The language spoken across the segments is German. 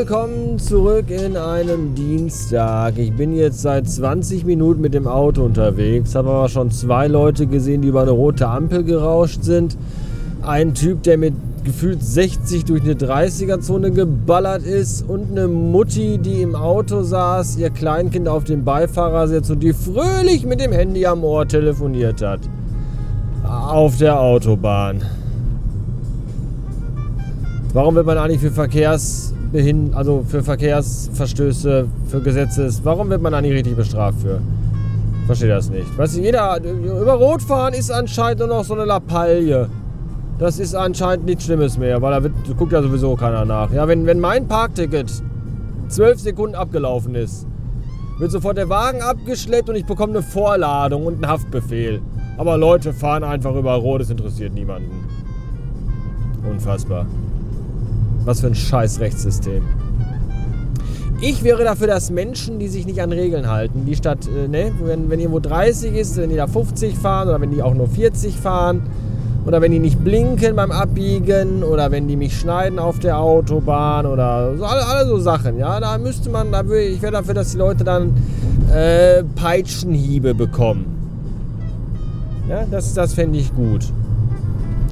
willkommen zurück in einem Dienstag. Ich bin jetzt seit 20 Minuten mit dem Auto unterwegs, habe aber schon zwei Leute gesehen, die über eine rote Ampel gerauscht sind. Ein Typ, der mit gefühlt 60 durch eine 30er-Zone geballert ist und eine Mutti, die im Auto saß, ihr Kleinkind auf dem Beifahrersitz und die fröhlich mit dem Handy am Ohr telefoniert hat. Auf der Autobahn. Warum wird man eigentlich für Verkehrsbehind also für Verkehrsverstöße, für Gesetze, warum wird man da nicht richtig bestraft für? Verstehe das nicht. Weißt du, jeder über Rot fahren ist anscheinend nur noch so eine Lappalie. Das ist anscheinend nichts Schlimmes mehr, weil da wird, guckt ja sowieso keiner nach. Ja, wenn, wenn mein Parkticket zwölf Sekunden abgelaufen ist, wird sofort der Wagen abgeschleppt und ich bekomme eine Vorladung und einen Haftbefehl. Aber Leute fahren einfach über Rot, das interessiert niemanden. Unfassbar. Was für ein scheiß Rechtssystem. Ich wäre dafür, dass Menschen, die sich nicht an Regeln halten, die statt, äh, ne, wenn, wenn irgendwo 30 ist, wenn die da 50 fahren oder wenn die auch nur 40 fahren oder wenn die nicht blinken beim Abbiegen oder wenn die mich schneiden auf der Autobahn oder so, alle, alle so Sachen, ja, da müsste man, da würde, ich wäre dafür, dass die Leute dann äh, Peitschenhiebe bekommen. Ja, das, das fände ich gut.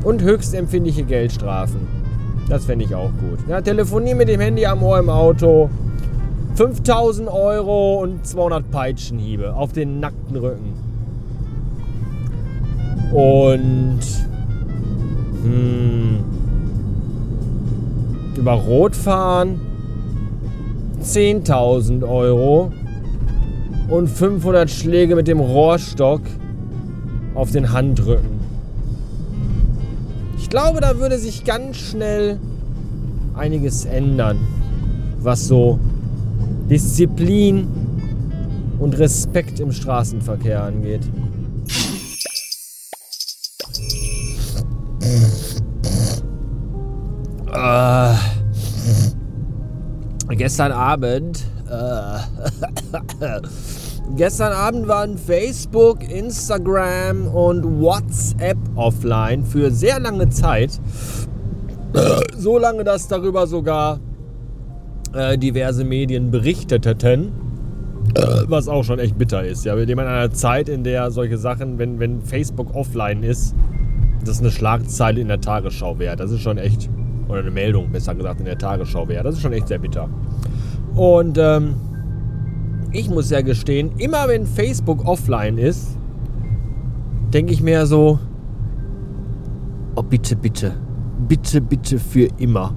Und höchst empfindliche Geldstrafen. Das fände ich auch gut. Ja, Telefonie mit dem Handy am Ohr im Auto. 5000 Euro und 200 Peitschenhiebe auf den nackten Rücken. Und hm, über Rot fahren 10.000 Euro und 500 Schläge mit dem Rohrstock auf den Handrücken. Ich glaube, da würde sich ganz schnell einiges ändern, was so Disziplin und Respekt im Straßenverkehr angeht. Äh, gestern Abend äh, Gestern Abend waren Facebook, Instagram und WhatsApp offline für sehr lange Zeit. So lange, dass darüber sogar äh, diverse Medien berichteten. Was auch schon echt bitter ist. Ja, wir leben in einer Zeit, in der solche Sachen, wenn, wenn Facebook offline ist, das eine Schlagzeile in der Tagesschau wert. Das ist schon echt, oder eine Meldung besser gesagt in der Tagesschau wert. Das ist schon echt sehr bitter. Und ähm, ich muss ja gestehen, immer wenn Facebook offline ist, denke ich mir so, oh bitte, bitte, bitte, bitte für immer.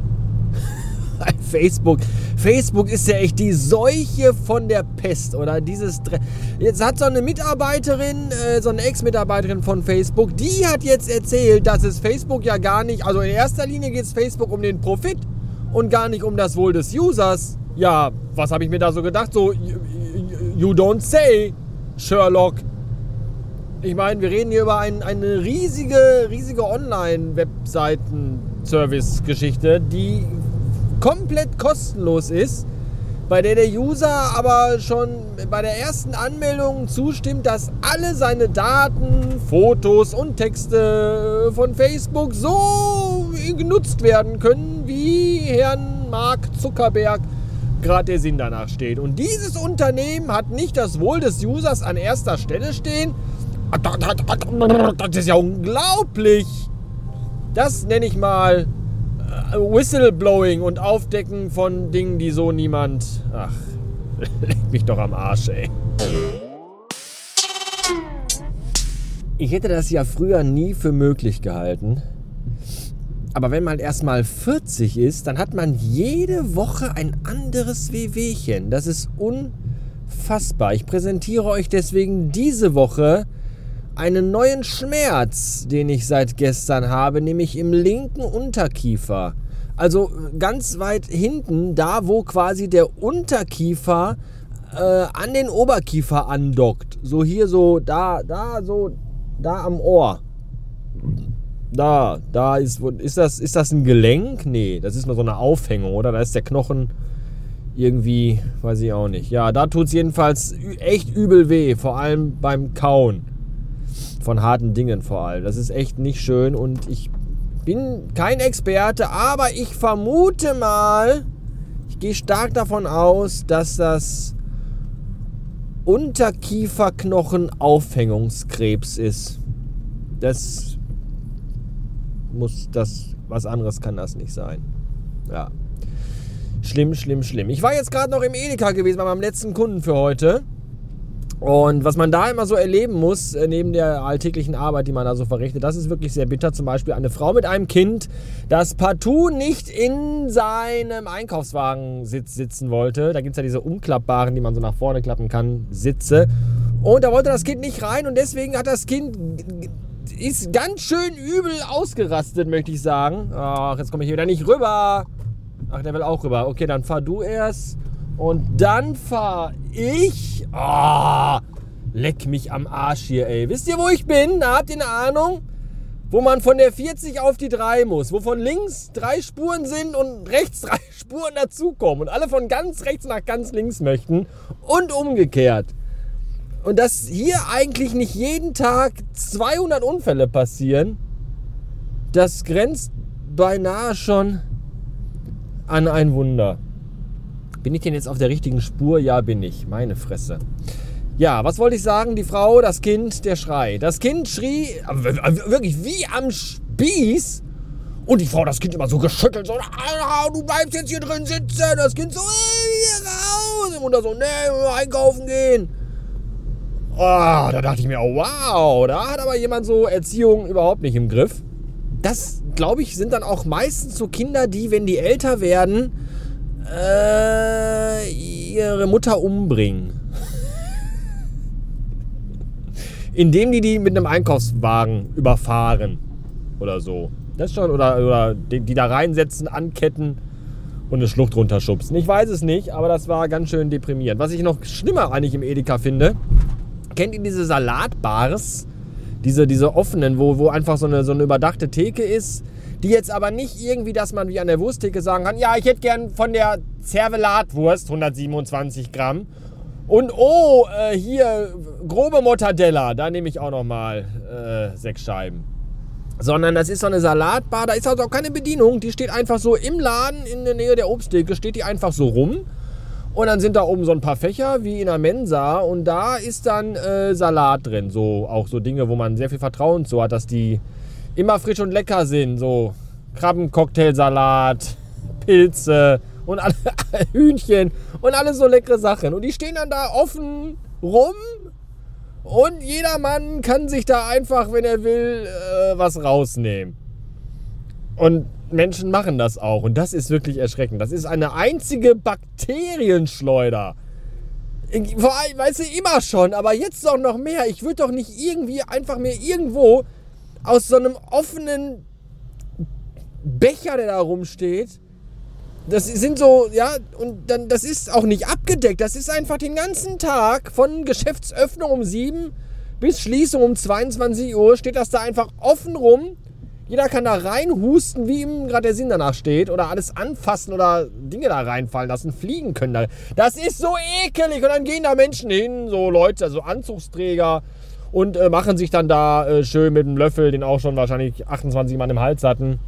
Facebook, Facebook ist ja echt die Seuche von der Pest oder dieses. Dre jetzt hat so eine Mitarbeiterin, äh, so eine Ex-Mitarbeiterin von Facebook, die hat jetzt erzählt, dass es Facebook ja gar nicht, also in erster Linie geht es Facebook um den Profit und gar nicht um das Wohl des Users. Ja, was habe ich mir da so gedacht? So, You don't say, Sherlock. Ich meine, wir reden hier über ein, eine riesige, riesige Online-Webseiten-Service-Geschichte, die komplett kostenlos ist, bei der der User aber schon bei der ersten Anmeldung zustimmt, dass alle seine Daten, Fotos und Texte von Facebook so genutzt werden können, wie Herrn Mark Zuckerberg gerade der Sinn danach steht. Und dieses Unternehmen hat nicht das Wohl des Users an erster Stelle stehen. Das ist ja unglaublich. Das nenne ich mal äh, Whistleblowing und Aufdecken von Dingen, die so niemand. Ach, leg mich doch am Arsch, ey. Ich hätte das ja früher nie für möglich gehalten, aber wenn man erstmal 40 ist, dann hat man jede Woche ein anderes Wehwehchen. Das ist unfassbar. Ich präsentiere euch deswegen diese Woche einen neuen Schmerz, den ich seit gestern habe, nämlich im linken Unterkiefer. Also ganz weit hinten, da wo quasi der Unterkiefer äh, an den Oberkiefer andockt. So hier so, da, da, so, da am Ohr. Da, da ist, ist das, ist das ein Gelenk? Nee, das ist nur so eine Aufhängung, oder? Da ist der Knochen irgendwie, weiß ich auch nicht. Ja, da tut es jedenfalls echt übel weh, vor allem beim Kauen. Von harten Dingen vor allem. Das ist echt nicht schön und ich bin kein Experte, aber ich vermute mal, ich gehe stark davon aus, dass das Unterkieferknochen-Aufhängungskrebs ist. Das muss das, was anderes kann das nicht sein. Ja. Schlimm, schlimm, schlimm. Ich war jetzt gerade noch im Edeka gewesen bei meinem letzten Kunden für heute. Und was man da immer so erleben muss, äh, neben der alltäglichen Arbeit, die man da so verrichtet, das ist wirklich sehr bitter. Zum Beispiel eine Frau mit einem Kind, das partout nicht in seinem Einkaufswagen sitz, sitzen wollte. Da gibt es ja diese umklappbaren, die man so nach vorne klappen kann, Sitze. Und da wollte das Kind nicht rein und deswegen hat das Kind ist ganz schön übel ausgerastet, möchte ich sagen. Ach, jetzt komme ich wieder nicht rüber. Ach, der will auch rüber. Okay, dann fahr du erst. Und dann fahr ich. Oh, leck mich am Arsch hier, ey. Wisst ihr, wo ich bin? Da habt ihr eine Ahnung? Wo man von der 40 auf die 3 muss. Wo von links drei Spuren sind und rechts drei Spuren dazukommen. Und alle von ganz rechts nach ganz links möchten. Und umgekehrt. Und dass hier eigentlich nicht jeden Tag 200 Unfälle passieren, das grenzt beinahe schon an ein Wunder. Bin ich denn jetzt auf der richtigen Spur? Ja, bin ich. Meine Fresse. Ja, was wollte ich sagen? Die Frau, das Kind, der Schrei. Das Kind schrie wirklich wie am Spieß. Und die Frau, das Kind immer so geschüttelt, so, du bleibst jetzt hier drin sitzen. Das Kind so, hier raus. Und da so, nee, einkaufen gehen. Oh, da dachte ich mir, oh, wow, da hat aber jemand so Erziehung überhaupt nicht im Griff. Das, glaube ich, sind dann auch meistens so Kinder, die, wenn die älter werden, äh, ihre Mutter umbringen. Indem die die mit einem Einkaufswagen überfahren oder so. Das schon, oder, oder die, die da reinsetzen, anketten und eine Schlucht runterschubsen. Ich weiß es nicht, aber das war ganz schön deprimierend. Was ich noch schlimmer eigentlich im Edeka finde, kennt ihr diese Salatbars? Diese, diese offenen, wo, wo einfach so eine, so eine überdachte Theke ist, die jetzt aber nicht irgendwie, dass man wie an der Wursttheke sagen kann, ja, ich hätte gern von der Zervelatwurst 127 Gramm. Und oh, äh, hier grobe Mortadella, da nehme ich auch noch mal äh, sechs Scheiben. Sondern das ist so eine Salatbar, da ist also auch keine Bedienung, die steht einfach so im Laden in der Nähe der Obsttheke, steht die einfach so rum. Und dann sind da oben so ein paar Fächer wie in der Mensa und da ist dann äh, Salat drin. So auch so Dinge, wo man sehr viel Vertrauen zu hat, dass die immer frisch und lecker sind. So Krabbencocktailsalat, Pilze und alle, Hühnchen und alles so leckere Sachen. Und die stehen dann da offen rum und jeder Mann kann sich da einfach, wenn er will, äh, was rausnehmen. Und Menschen machen das auch. Und das ist wirklich erschreckend. Das ist eine einzige Bakterienschleuder. Weißt du, immer schon, aber jetzt doch noch mehr. Ich würde doch nicht irgendwie einfach mir irgendwo aus so einem offenen Becher, der da rumsteht, das sind so, ja, und dann, das ist auch nicht abgedeckt. Das ist einfach den ganzen Tag von Geschäftsöffnung um 7 bis Schließung um 22 Uhr steht das da einfach offen rum jeder kann da reinhusten, wie ihm gerade der Sinn danach steht. Oder alles anfassen oder Dinge da reinfallen lassen. Fliegen können da. Das ist so ekelig. Und dann gehen da Menschen hin, so Leute, also Anzugsträger. Und äh, machen sich dann da äh, schön mit dem Löffel, den auch schon wahrscheinlich 28 Mann im Hals hatten.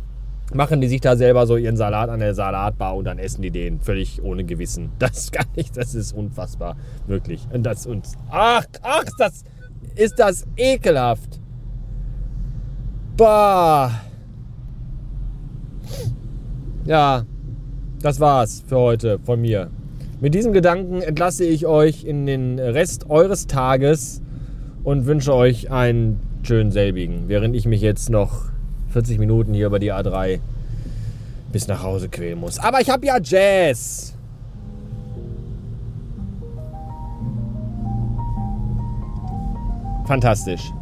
Machen die sich da selber so ihren Salat an der Salatbar und dann essen die den völlig ohne Gewissen. Das kann ich, das ist unfassbar. Wirklich. Und das uns. Ach, ach, das ist das ekelhaft. Bah. Ja, das war's für heute von mir. Mit diesem Gedanken entlasse ich euch in den Rest eures Tages und wünsche euch einen schönen selbigen, während ich mich jetzt noch 40 Minuten hier über die A3 bis nach Hause quälen muss. Aber ich habe ja Jazz. Fantastisch.